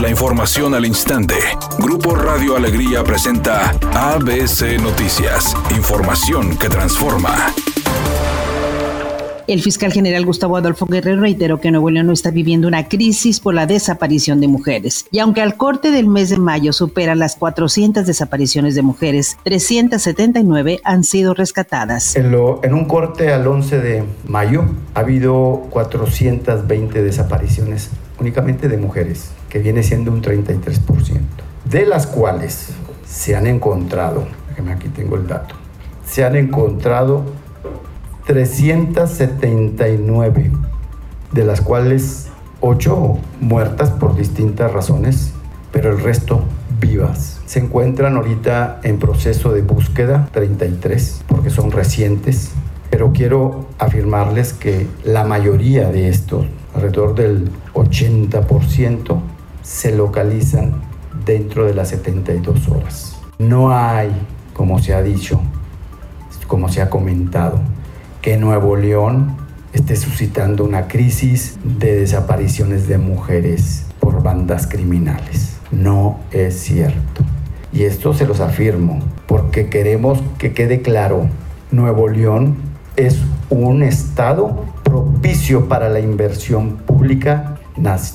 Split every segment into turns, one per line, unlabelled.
La información al instante. Grupo Radio Alegría presenta ABC Noticias. Información que transforma.
El fiscal general Gustavo Adolfo Guerrero reiteró que Nuevo León no está viviendo una crisis por la desaparición de mujeres. Y aunque al corte del mes de mayo supera las 400 desapariciones de mujeres, 379 han sido rescatadas.
En, en un corte al 11 de mayo ha habido 420 desapariciones únicamente de mujeres, que viene siendo un 33%, de las cuales se han encontrado, aquí tengo el dato, se han encontrado 379, de las cuales 8 muertas por distintas razones, pero el resto vivas. Se encuentran ahorita en proceso de búsqueda 33, porque son recientes, pero quiero afirmarles que la mayoría de estos alrededor del 80%, se localizan dentro de las 72 horas. No hay, como se ha dicho, como se ha comentado, que Nuevo León esté suscitando una crisis de desapariciones de mujeres por bandas criminales. No es cierto. Y esto se los afirmo porque queremos que quede claro, Nuevo León es un estado propicio para la inversión pública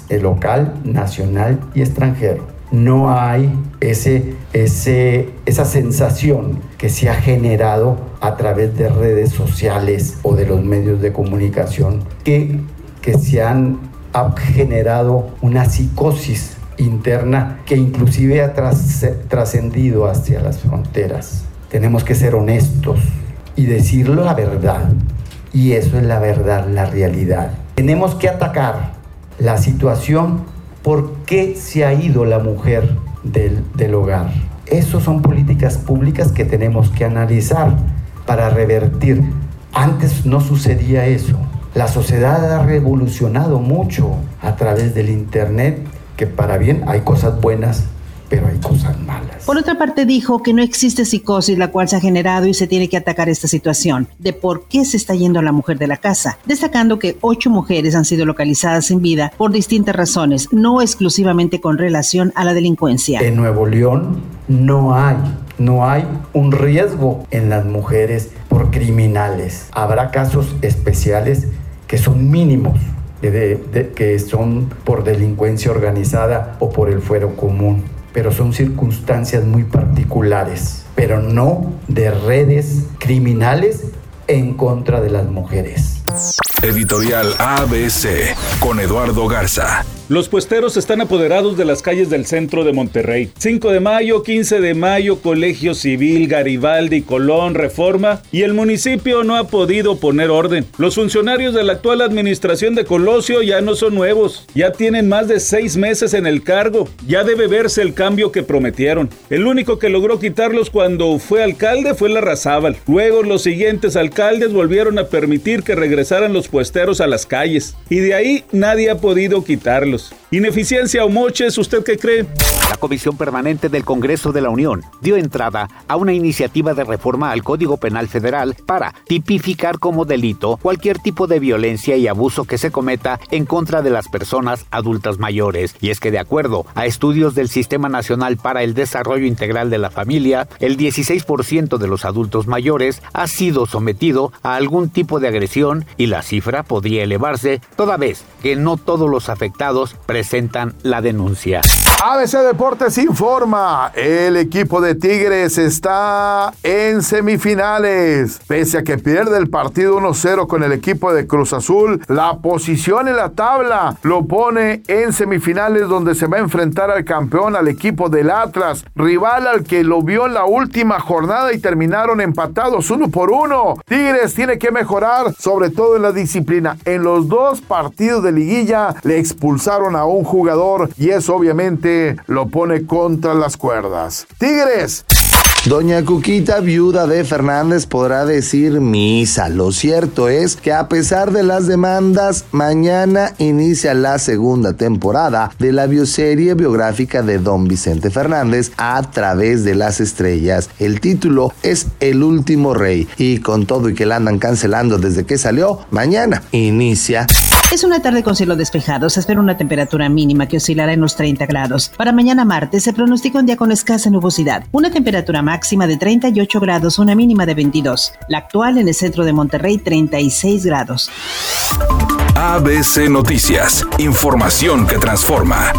eh, local, nacional y extranjero. No hay ese, ese, esa sensación que se ha generado a través de redes sociales o de los medios de comunicación que, que se han ha generado una psicosis interna que inclusive ha trascendido hacia las fronteras. Tenemos que ser honestos y decirlo la verdad. Y eso es la verdad, la realidad. Tenemos que atacar la situación por qué se ha ido la mujer del, del hogar. Esas son políticas públicas que tenemos que analizar para revertir. Antes no sucedía eso. La sociedad ha revolucionado mucho a través del Internet, que para bien hay cosas buenas, pero hay cosas malas.
Por otra parte, dijo que no existe psicosis la cual se ha generado y se tiene que atacar esta situación de por qué se está yendo la mujer de la casa, destacando que ocho mujeres han sido localizadas en vida por distintas razones, no exclusivamente con relación a la delincuencia.
En Nuevo León no hay no hay un riesgo en las mujeres por criminales. Habrá casos especiales que son mínimos, que son por delincuencia organizada o por el fuero común pero son circunstancias muy particulares, pero no de redes criminales en contra de las mujeres.
Editorial ABC con Eduardo Garza.
Los puesteros están apoderados de las calles del centro de Monterrey. 5 de mayo, 15 de mayo, Colegio Civil, Garibaldi, Colón, Reforma y el municipio no ha podido poner orden. Los funcionarios de la actual administración de Colosio ya no son nuevos, ya tienen más de seis meses en el cargo, ya debe verse el cambio que prometieron. El único que logró quitarlos cuando fue alcalde fue la Razábal. Luego los siguientes alcaldes volvieron a permitir que regresaran los puesteros a las calles y de ahí nadie ha podido quitarlos. ¿Ineficiencia o moches? ¿Usted qué cree?
La Comisión Permanente del Congreso de la Unión dio entrada a una iniciativa de reforma al Código Penal Federal para tipificar como delito cualquier tipo de violencia y abuso que se cometa en contra de las personas adultas mayores. Y es que de acuerdo a estudios del Sistema Nacional para el Desarrollo Integral de la Familia, el 16% de los adultos mayores ha sido sometido a algún tipo de agresión y la cifra podría elevarse toda vez que no todos los afectados presentan la denuncia.
ABC Deportes informa, el equipo de Tigres está en semifinales. Pese a que pierde el partido 1-0 con el equipo de Cruz Azul, la posición en la tabla lo pone en semifinales donde se va a enfrentar al campeón, al equipo del Atlas, rival al que lo vio en la última jornada y terminaron empatados uno por uno. Tigres tiene que mejorar, sobre todo en la disciplina. En los dos partidos de liguilla le a un jugador y eso obviamente lo pone contra las cuerdas. Tigres
Doña Cuquita, viuda de Fernández, podrá decir misa. Lo cierto es que a pesar de las demandas, mañana inicia la segunda temporada de la bioserie biográfica de Don Vicente Fernández a través de las estrellas. El título es El último rey y con todo y que la andan cancelando desde que salió, mañana inicia
es una tarde con cielo despejado. Se espera una temperatura mínima que oscilará en los 30 grados. Para mañana martes se pronostica un día con escasa nubosidad. Una temperatura máxima de 38 grados, una mínima de 22. La actual en el centro de Monterrey, 36 grados.
ABC Noticias. Información que transforma.